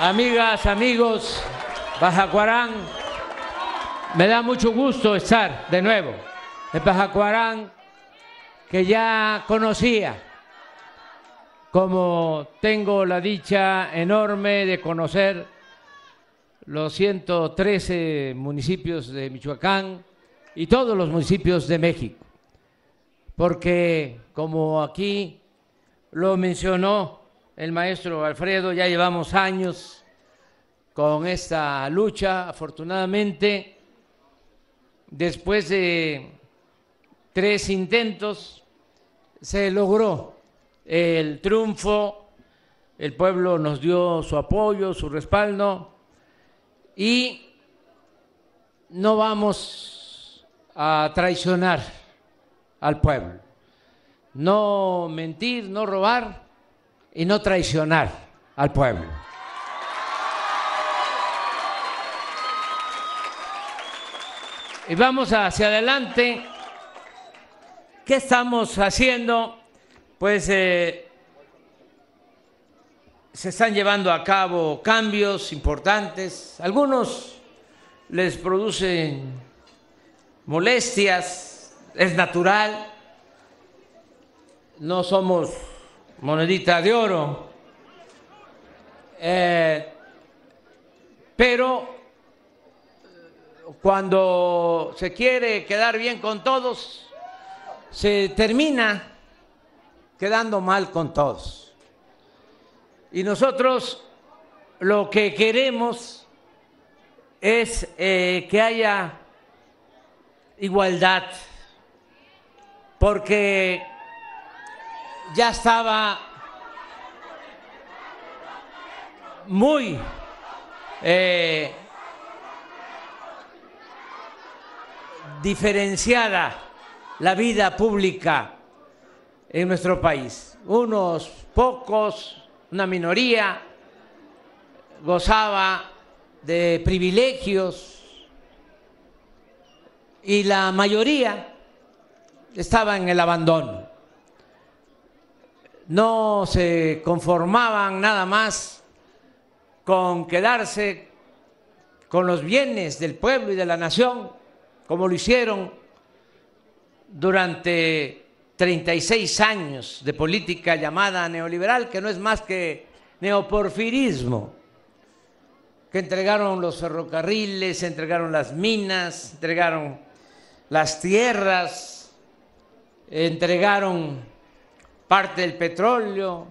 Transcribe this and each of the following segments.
amigas, amigos, Bajacuarán, me da mucho gusto estar de nuevo. En Bajacuarán, que ya conocía, como tengo la dicha enorme de conocer los 113 municipios de Michoacán y todos los municipios de México, porque como aquí lo mencionó el maestro Alfredo, ya llevamos años con esta lucha, afortunadamente, después de tres intentos, se logró el triunfo, el pueblo nos dio su apoyo, su respaldo. Y no vamos a traicionar al pueblo, no mentir, no robar y no traicionar al pueblo. Y vamos hacia adelante. ¿Qué estamos haciendo? Pues eh, se están llevando a cabo cambios importantes. Algunos les producen molestias, es natural. No somos monedita de oro. Eh, pero cuando se quiere quedar bien con todos, se termina quedando mal con todos. Y nosotros lo que queremos es eh, que haya igualdad, porque ya estaba muy eh, diferenciada la vida pública en nuestro país. Unos pocos, una minoría, gozaba de privilegios y la mayoría estaba en el abandono no se conformaban nada más con quedarse con los bienes del pueblo y de la nación, como lo hicieron durante 36 años de política llamada neoliberal, que no es más que neoporfirismo, que entregaron los ferrocarriles, entregaron las minas, entregaron las tierras, entregaron parte del petróleo,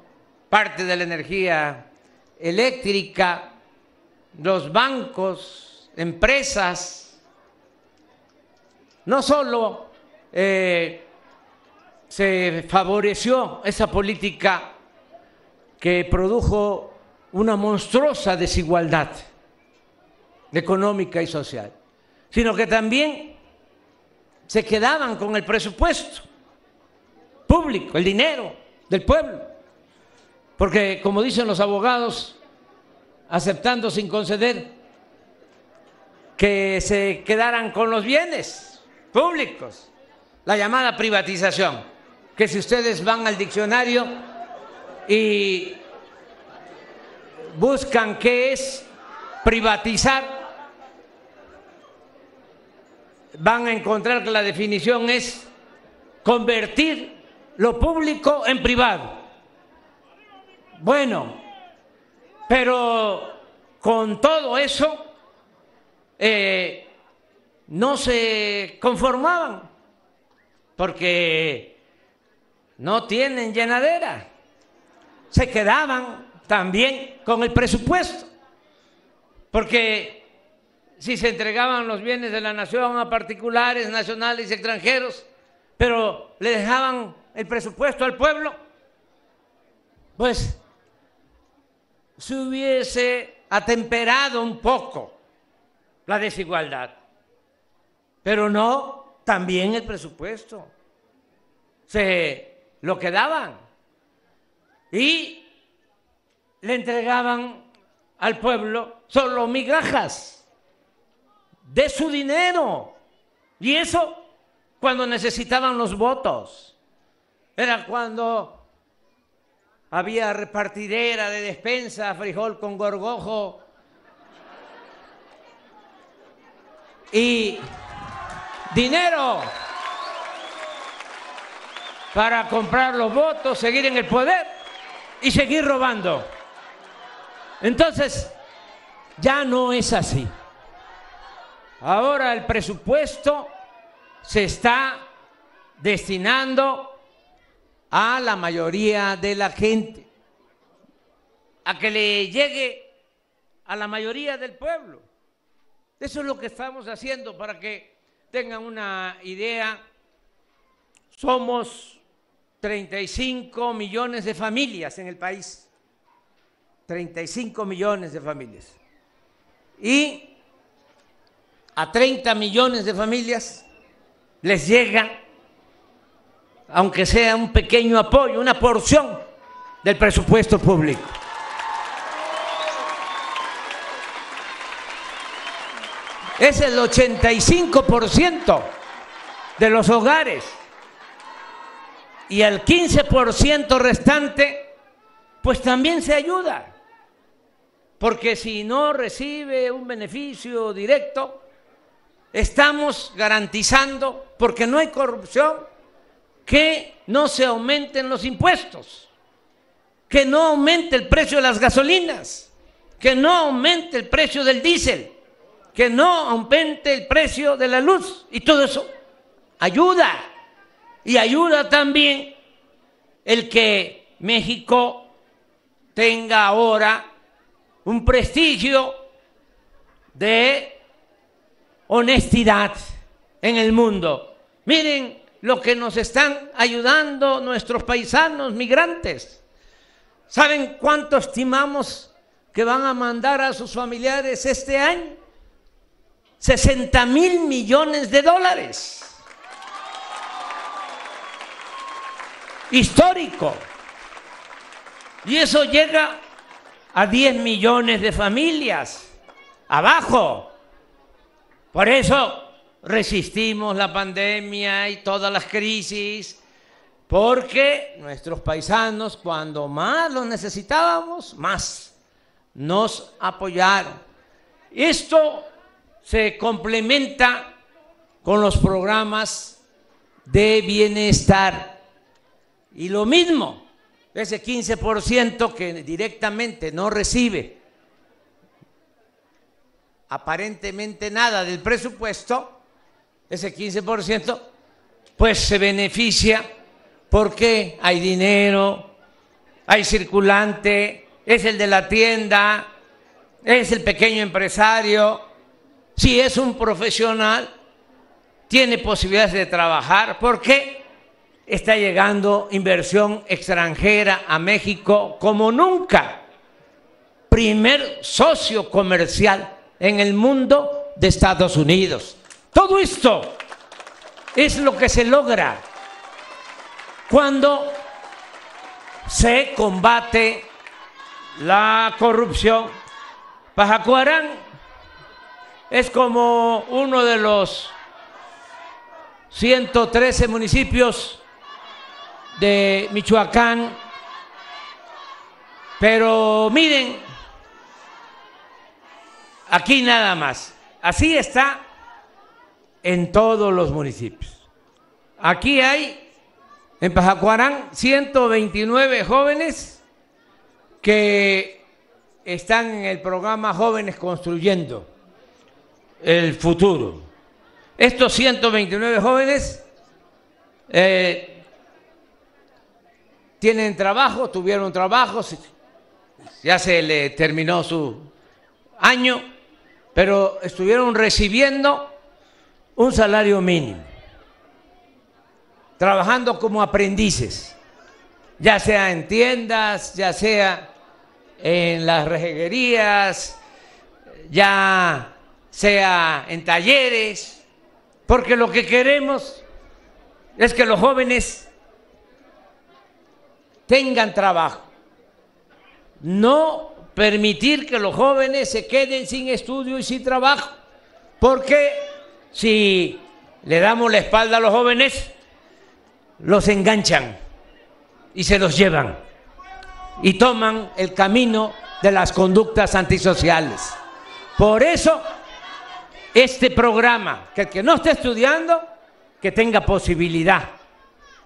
parte de la energía eléctrica, los bancos, empresas. No solo eh, se favoreció esa política que produjo una monstruosa desigualdad económica y social, sino que también se quedaban con el presupuesto público, el dinero del pueblo. Porque, como dicen los abogados, aceptando sin conceder que se quedaran con los bienes públicos, la llamada privatización, que si ustedes van al diccionario y buscan qué es privatizar, van a encontrar que la definición es convertir lo público en privado. Bueno, pero con todo eso eh, no se conformaban porque no tienen llenadera. Se quedaban también con el presupuesto, porque si se entregaban los bienes de la nación a particulares, nacionales y extranjeros, pero le dejaban el presupuesto al pueblo, pues se hubiese atemperado un poco la desigualdad. Pero no, también el presupuesto. Se lo quedaban y le entregaban al pueblo solo migajas de su dinero. Y eso cuando necesitaban los votos era cuando había repartidera de despensa, frijol con gorgojo. Y dinero para comprar los votos, seguir en el poder y seguir robando. Entonces, ya no es así. Ahora el presupuesto se está destinando a la mayoría de la gente, a que le llegue a la mayoría del pueblo. Eso es lo que estamos haciendo para que tengan una idea. Somos 35 millones de familias en el país. 35 millones de familias. Y a 30 millones de familias les llega aunque sea un pequeño apoyo, una porción del presupuesto público. Es el 85% de los hogares y el 15% restante, pues también se ayuda. Porque si no recibe un beneficio directo, estamos garantizando, porque no hay corrupción, que no se aumenten los impuestos, que no aumente el precio de las gasolinas, que no aumente el precio del diésel, que no aumente el precio de la luz y todo eso ayuda. Y ayuda también el que México tenga ahora un prestigio de honestidad en el mundo. Miren lo que nos están ayudando nuestros paisanos migrantes. ¿Saben cuánto estimamos que van a mandar a sus familiares este año? 60 mil millones de dólares. Histórico. Y eso llega a 10 millones de familias. Abajo. Por eso resistimos la pandemia y todas las crisis, porque nuestros paisanos, cuando más los necesitábamos, más nos apoyaron. Esto se complementa con los programas de bienestar. Y lo mismo, ese 15% que directamente no recibe aparentemente nada del presupuesto, ese 15%, pues se beneficia porque hay dinero, hay circulante, es el de la tienda, es el pequeño empresario. Si es un profesional, tiene posibilidades de trabajar porque está llegando inversión extranjera a México como nunca. Primer socio comercial en el mundo de Estados Unidos. Todo esto es lo que se logra cuando se combate la corrupción. Pajacuarán es como uno de los 113 municipios de Michoacán, pero miren, aquí nada más, así está en todos los municipios. Aquí hay, en Pajacuarán, 129 jóvenes que están en el programa Jóvenes Construyendo el Futuro. Estos 129 jóvenes eh, tienen trabajo, tuvieron trabajo, ya se le terminó su año, pero estuvieron recibiendo un salario mínimo, trabajando como aprendices, ya sea en tiendas, ya sea en las rejeguerías, ya sea en talleres, porque lo que queremos es que los jóvenes tengan trabajo, no permitir que los jóvenes se queden sin estudio y sin trabajo, porque si le damos la espalda a los jóvenes, los enganchan y se los llevan. y toman el camino de las conductas antisociales. Por eso, este programa, que el que no esté estudiando, que tenga posibilidad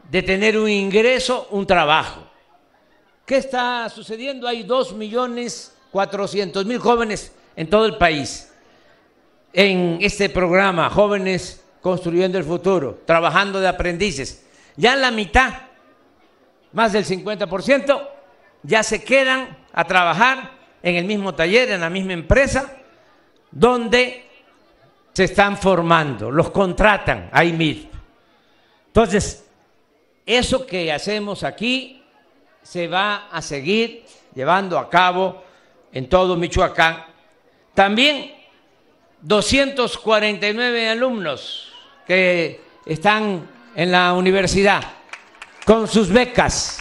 de tener un ingreso, un trabajo. ¿Qué está sucediendo? Hay dos millones cuatrocientos mil jóvenes en todo el país en este programa, Jóvenes Construyendo el Futuro, trabajando de aprendices. Ya la mitad, más del 50%, ya se quedan a trabajar en el mismo taller, en la misma empresa, donde se están formando, los contratan ahí mismo. Entonces, eso que hacemos aquí se va a seguir llevando a cabo en todo Michoacán. También 249 alumnos que están en la universidad con sus becas.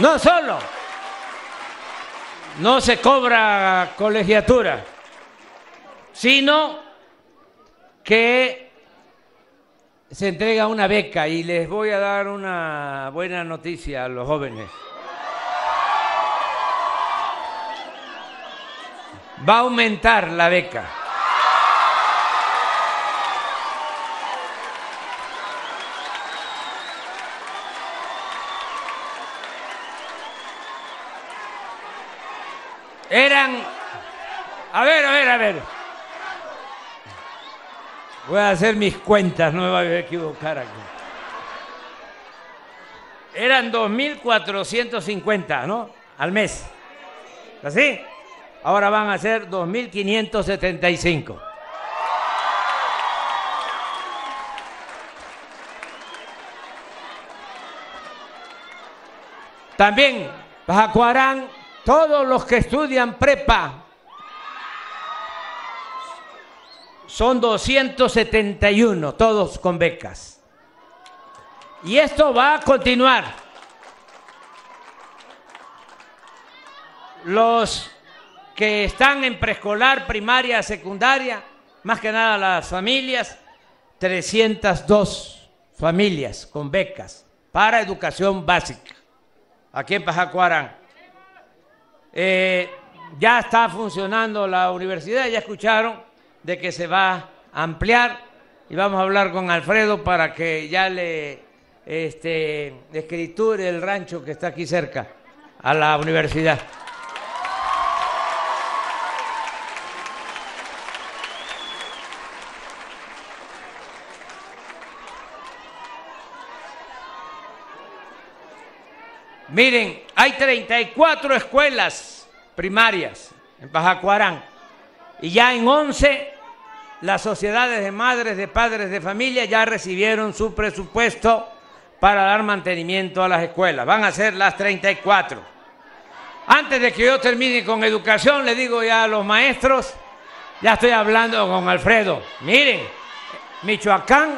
No solo, no se cobra colegiatura, sino que se entrega una beca y les voy a dar una buena noticia a los jóvenes. Va a aumentar la beca. Eran, a ver, a ver, a ver. Voy a hacer mis cuentas, no me voy a equivocar aquí. Eran 2.450, ¿no? Al mes. ¿Así? Ahora van a ser 2.575. También, Bajacuarán, todos los que estudian prepa son 271, todos con becas. Y esto va a continuar. Los que están en preescolar, primaria, secundaria, más que nada las familias, 302 familias con becas para educación básica, aquí en Pajacuarán. Eh, ya está funcionando la universidad, ya escucharon de que se va a ampliar y vamos a hablar con Alfredo para que ya le este, escriture el rancho que está aquí cerca a la universidad. Miren, hay 34 escuelas primarias en Pajacuarán y ya en 11 las sociedades de madres, de padres de familia ya recibieron su presupuesto para dar mantenimiento a las escuelas. Van a ser las 34. Antes de que yo termine con educación, le digo ya a los maestros, ya estoy hablando con Alfredo. Miren, Michoacán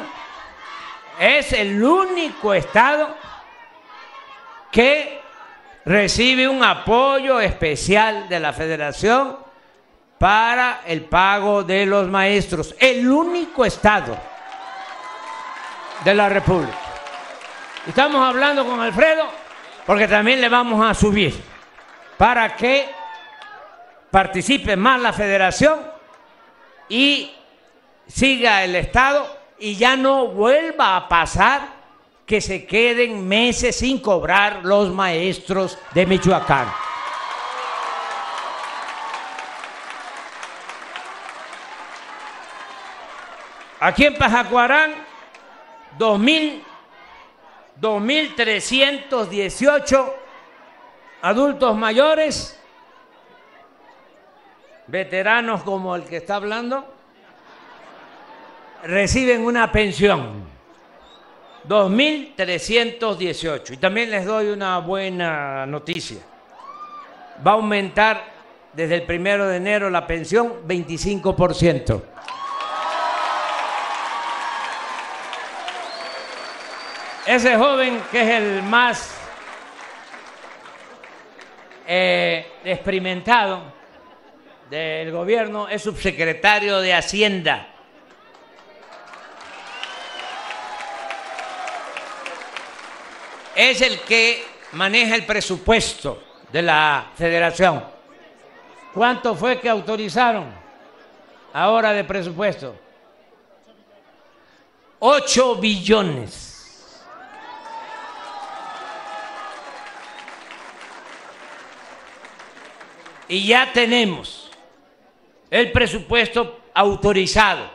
es el único estado que recibe un apoyo especial de la federación para el pago de los maestros. El único estado de la República. Estamos hablando con Alfredo porque también le vamos a subir para que participe más la federación y siga el Estado y ya no vuelva a pasar que se queden meses sin cobrar los maestros de Michoacán. Aquí en Pajacuarán, 2.318 adultos mayores, veteranos como el que está hablando, reciben una pensión. 2.318. Y también les doy una buena noticia. Va a aumentar desde el primero de enero la pensión 25%. Ese joven que es el más eh, experimentado del gobierno es subsecretario de Hacienda es el que maneja el presupuesto de la federación. ¿Cuánto fue que autorizaron ahora de presupuesto? 8 billones. Y ya tenemos el presupuesto autorizado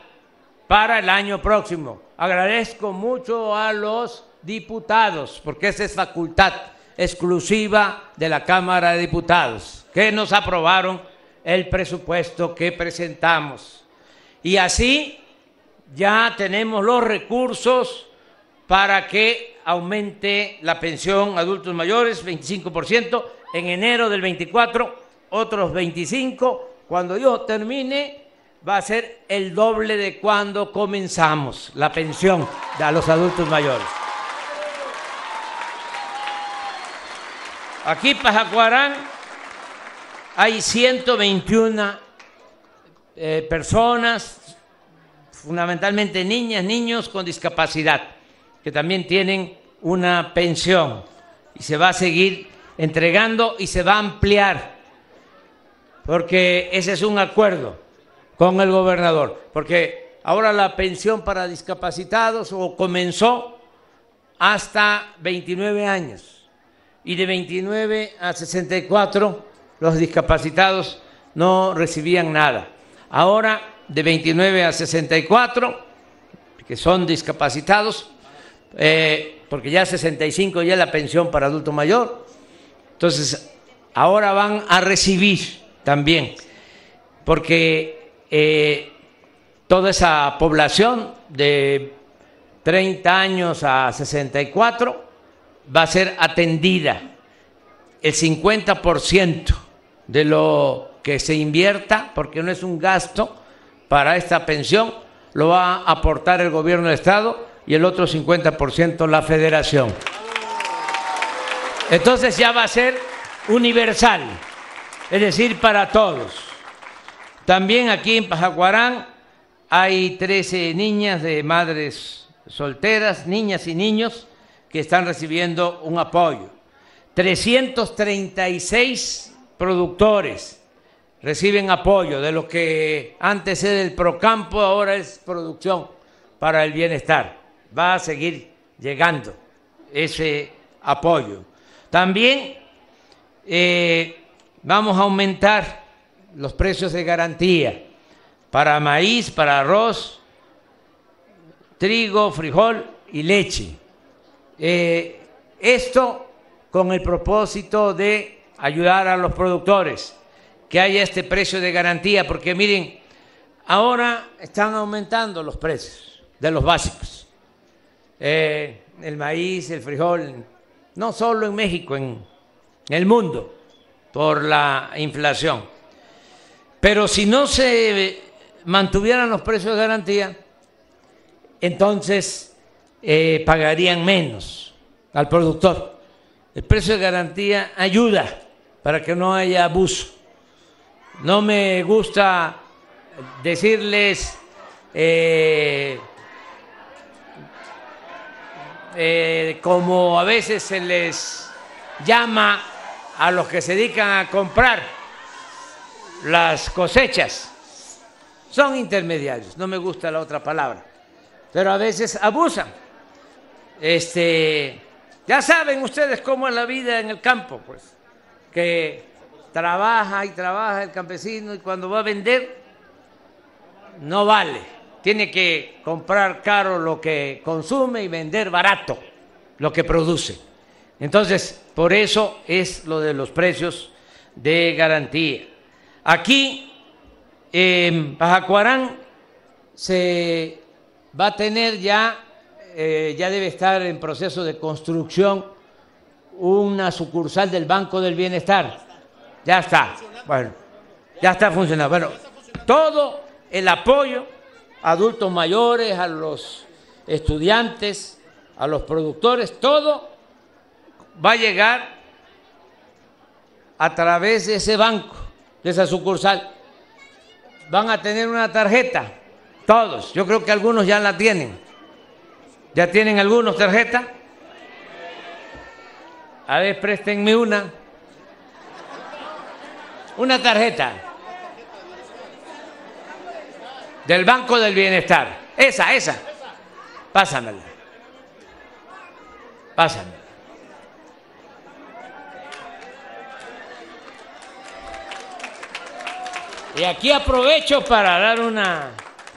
para el año próximo. Agradezco mucho a los diputados, porque esa es facultad exclusiva de la Cámara de Diputados, que nos aprobaron el presupuesto que presentamos. Y así ya tenemos los recursos para que aumente la pensión adultos mayores 25%, en enero del 24 otros 25, cuando yo termine va a ser el doble de cuando comenzamos la pensión a los adultos mayores. Aquí Pajacuarán hay 121 eh, personas, fundamentalmente niñas, niños con discapacidad, que también tienen una pensión y se va a seguir entregando y se va a ampliar, porque ese es un acuerdo con el gobernador, porque ahora la pensión para discapacitados o comenzó hasta 29 años y de 29 a 64 los discapacitados no recibían nada. Ahora de 29 a 64, que son discapacitados, eh, porque ya 65 ya es la pensión para adulto mayor, entonces ahora van a recibir también, porque eh, toda esa población de 30 años a 64 va a ser atendida el 50% de lo que se invierta, porque no es un gasto para esta pensión, lo va a aportar el gobierno del Estado y el otro 50% la federación. Entonces ya va a ser universal, es decir, para todos. También aquí en Pajacuarán hay 13 niñas de madres solteras, niñas y niños, que están recibiendo un apoyo. 336 productores reciben apoyo de lo que antes era el Procampo, ahora es producción para el bienestar. Va a seguir llegando ese apoyo. También eh, vamos a aumentar los precios de garantía para maíz, para arroz, trigo, frijol y leche. Eh, esto con el propósito de ayudar a los productores, que haya este precio de garantía, porque miren, ahora están aumentando los precios de los básicos. Eh, el maíz, el frijol, no solo en México, en el mundo, por la inflación. Pero si no se mantuvieran los precios de garantía, entonces eh, pagarían menos al productor. El precio de garantía ayuda para que no haya abuso. No me gusta decirles eh, eh, como a veces se les llama a los que se dedican a comprar las cosechas. Son intermediarios, no me gusta la otra palabra, pero a veces abusan este, ya saben ustedes cómo es la vida en el campo, pues, que trabaja y trabaja el campesino y cuando va a vender no vale. Tiene que comprar caro lo que consume y vender barato lo que produce. Entonces, por eso es lo de los precios de garantía. Aquí, en Pajacuarán, se va a tener ya eh, ya debe estar en proceso de construcción una sucursal del Banco del Bienestar. Ya está. Bueno, ya está funcionando. Bueno, todo el apoyo a adultos mayores, a los estudiantes, a los productores, todo va a llegar a través de ese banco, de esa sucursal. Van a tener una tarjeta, todos. Yo creo que algunos ya la tienen ¿Ya tienen algunos tarjeta? A ver, préstenme una. Una tarjeta. Del Banco del Bienestar. Esa, esa. Pásamela. Pásamela. Y aquí aprovecho para dar una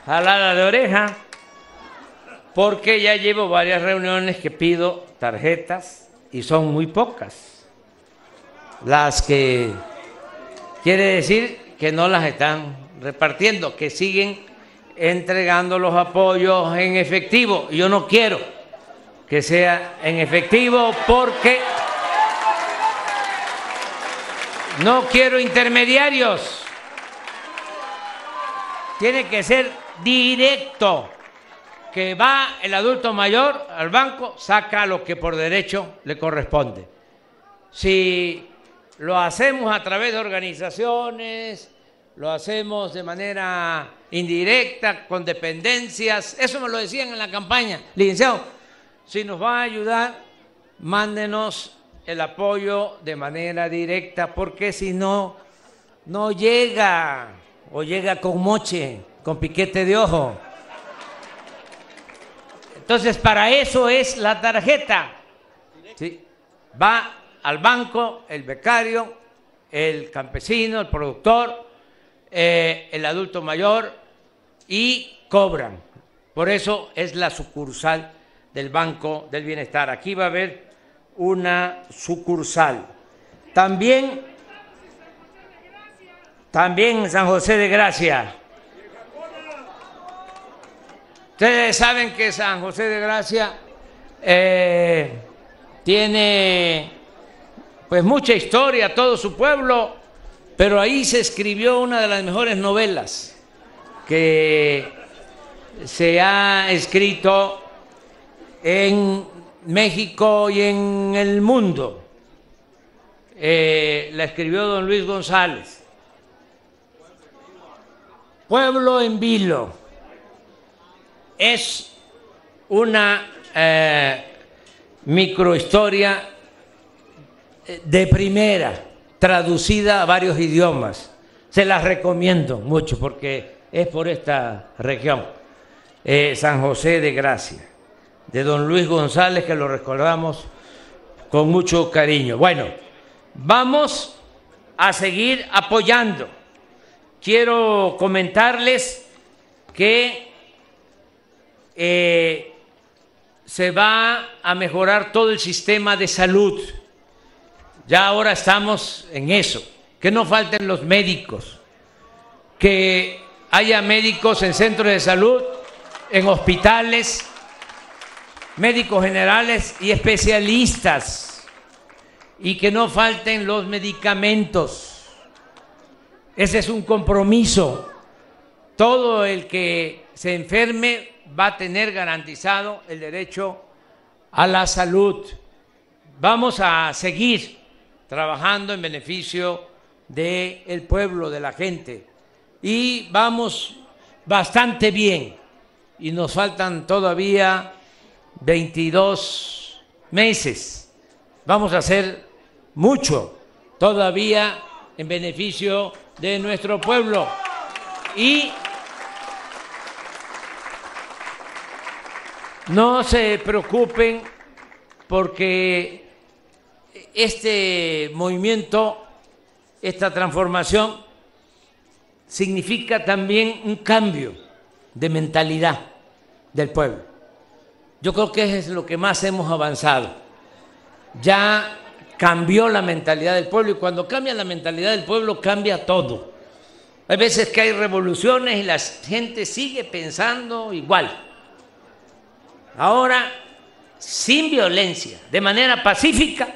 jalada de oreja, porque ya llevo varias reuniones que pido tarjetas y son muy pocas las que quiere decir que no las están repartiendo, que siguen entregando los apoyos en efectivo. Yo no quiero que sea en efectivo porque no quiero intermediarios. Tiene que ser directo, que va el adulto mayor al banco, saca lo que por derecho le corresponde. Si lo hacemos a través de organizaciones, lo hacemos de manera indirecta, con dependencias, eso me lo decían en la campaña, licenciado, si nos va a ayudar, mándenos el apoyo de manera directa, porque si no, no llega o llega con moche, con piquete de ojo. Entonces, para eso es la tarjeta. Va al banco el becario, el campesino, el productor, eh, el adulto mayor y cobran. Por eso es la sucursal del Banco del Bienestar. Aquí va a haber una sucursal. También también San José de Gracia. Ustedes saben que San José de Gracia eh, tiene pues mucha historia, todo su pueblo, pero ahí se escribió una de las mejores novelas que se ha escrito en México y en el mundo. Eh, la escribió don Luis González. Pueblo en vilo es una eh, microhistoria de primera, traducida a varios idiomas. Se las recomiendo mucho porque es por esta región. Eh, San José de Gracia, de don Luis González, que lo recordamos con mucho cariño. Bueno, vamos a seguir apoyando quiero comentarles que eh, se va a mejorar todo el sistema de salud. Ya ahora estamos en eso, que no falten los médicos, que haya médicos en centros de salud, en hospitales, médicos generales y especialistas, y que no falten los medicamentos ese es un compromiso. Todo el que se enferme va a tener garantizado el derecho a la salud. Vamos a seguir trabajando en beneficio del pueblo, de la gente. Y vamos bastante bien. Y nos faltan todavía 22 meses. Vamos a hacer mucho todavía en beneficio de nuestro pueblo. Y no se preocupen porque este movimiento, esta transformación, significa también un cambio de mentalidad del pueblo. Yo creo que es lo que más hemos avanzado. Ya cambió la mentalidad del pueblo y cuando cambia la mentalidad del pueblo cambia todo. Hay veces que hay revoluciones y la gente sigue pensando igual. Ahora, sin violencia, de manera pacífica,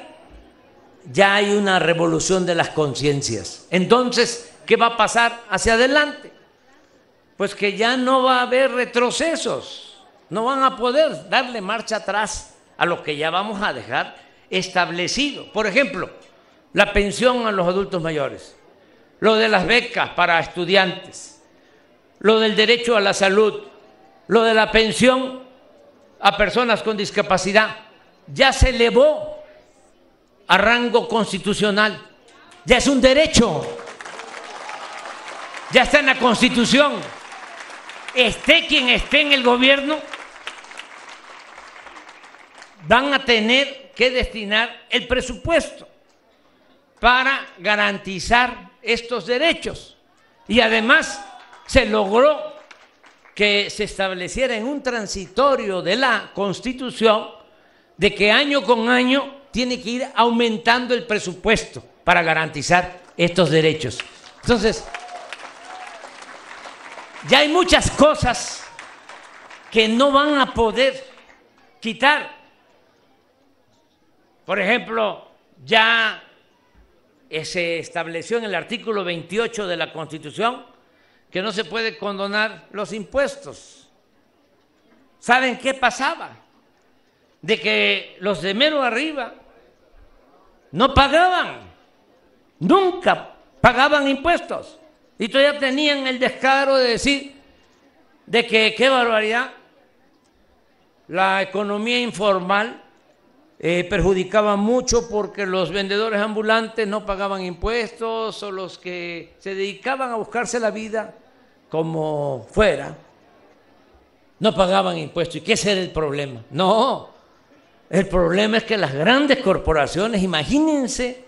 ya hay una revolución de las conciencias. Entonces, ¿qué va a pasar hacia adelante? Pues que ya no va a haber retrocesos, no van a poder darle marcha atrás a lo que ya vamos a dejar establecido. Por ejemplo, la pensión a los adultos mayores, lo de las becas para estudiantes, lo del derecho a la salud, lo de la pensión a personas con discapacidad, ya se elevó a rango constitucional. Ya es un derecho. Ya está en la Constitución. Esté quien esté en el gobierno, van a tener que destinar el presupuesto para garantizar estos derechos. Y además se logró que se estableciera en un transitorio de la Constitución de que año con año tiene que ir aumentando el presupuesto para garantizar estos derechos. Entonces, ya hay muchas cosas que no van a poder quitar. Por ejemplo, ya se estableció en el artículo 28 de la Constitución que no se puede condonar los impuestos. ¿Saben qué pasaba? De que los de mero arriba no pagaban, nunca pagaban impuestos. Y todavía tenían el descaro de decir de que qué barbaridad, la economía informal eh, perjudicaba mucho porque los vendedores ambulantes no pagaban impuestos o los que se dedicaban a buscarse la vida como fuera, no pagaban impuestos. ¿Y qué es el problema? No, el problema es que las grandes corporaciones, imagínense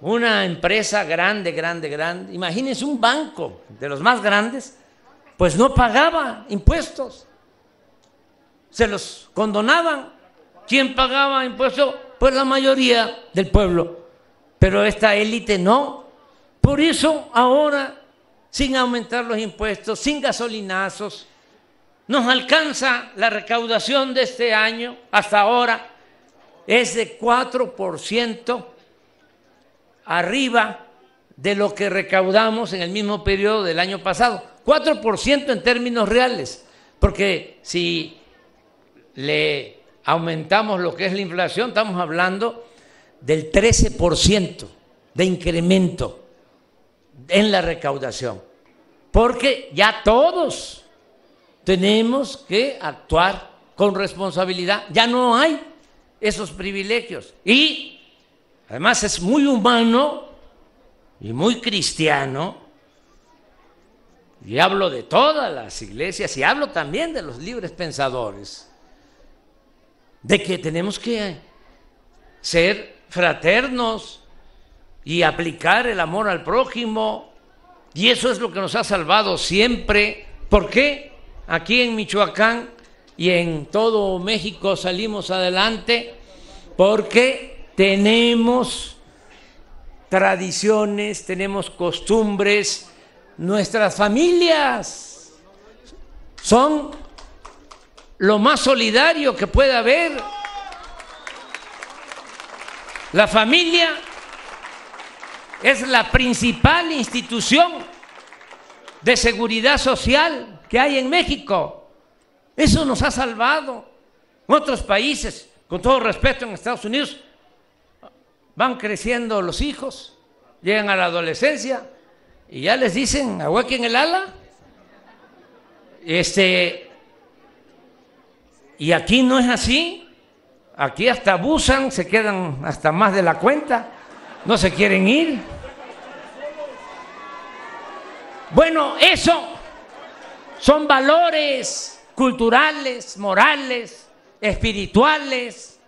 una empresa grande, grande, grande, imagínense un banco de los más grandes, pues no pagaba impuestos, se los condonaban ¿Quién pagaba impuestos? Pues la mayoría del pueblo. Pero esta élite no. Por eso ahora, sin aumentar los impuestos, sin gasolinazos, nos alcanza la recaudación de este año hasta ahora es de 4% arriba de lo que recaudamos en el mismo periodo del año pasado. 4% en términos reales, porque si le aumentamos lo que es la inflación, estamos hablando del 13% de incremento en la recaudación, porque ya todos tenemos que actuar con responsabilidad, ya no hay esos privilegios. Y además es muy humano y muy cristiano, y hablo de todas las iglesias y hablo también de los libres pensadores de que tenemos que ser fraternos y aplicar el amor al prójimo. Y eso es lo que nos ha salvado siempre. ¿Por qué? Aquí en Michoacán y en todo México salimos adelante porque tenemos tradiciones, tenemos costumbres, nuestras familias son lo más solidario que puede haber. La familia es la principal institución de seguridad social que hay en México. Eso nos ha salvado. otros países, con todo respeto en Estados Unidos, van creciendo los hijos, llegan a la adolescencia y ya les dicen, en el ala. Este, y aquí no es así. Aquí hasta abusan, se quedan hasta más de la cuenta, no se quieren ir. Bueno, eso son valores culturales, morales, espirituales.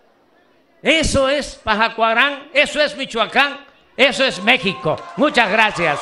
Eso es Pajacuarán, eso es Michoacán, eso es México. Muchas gracias.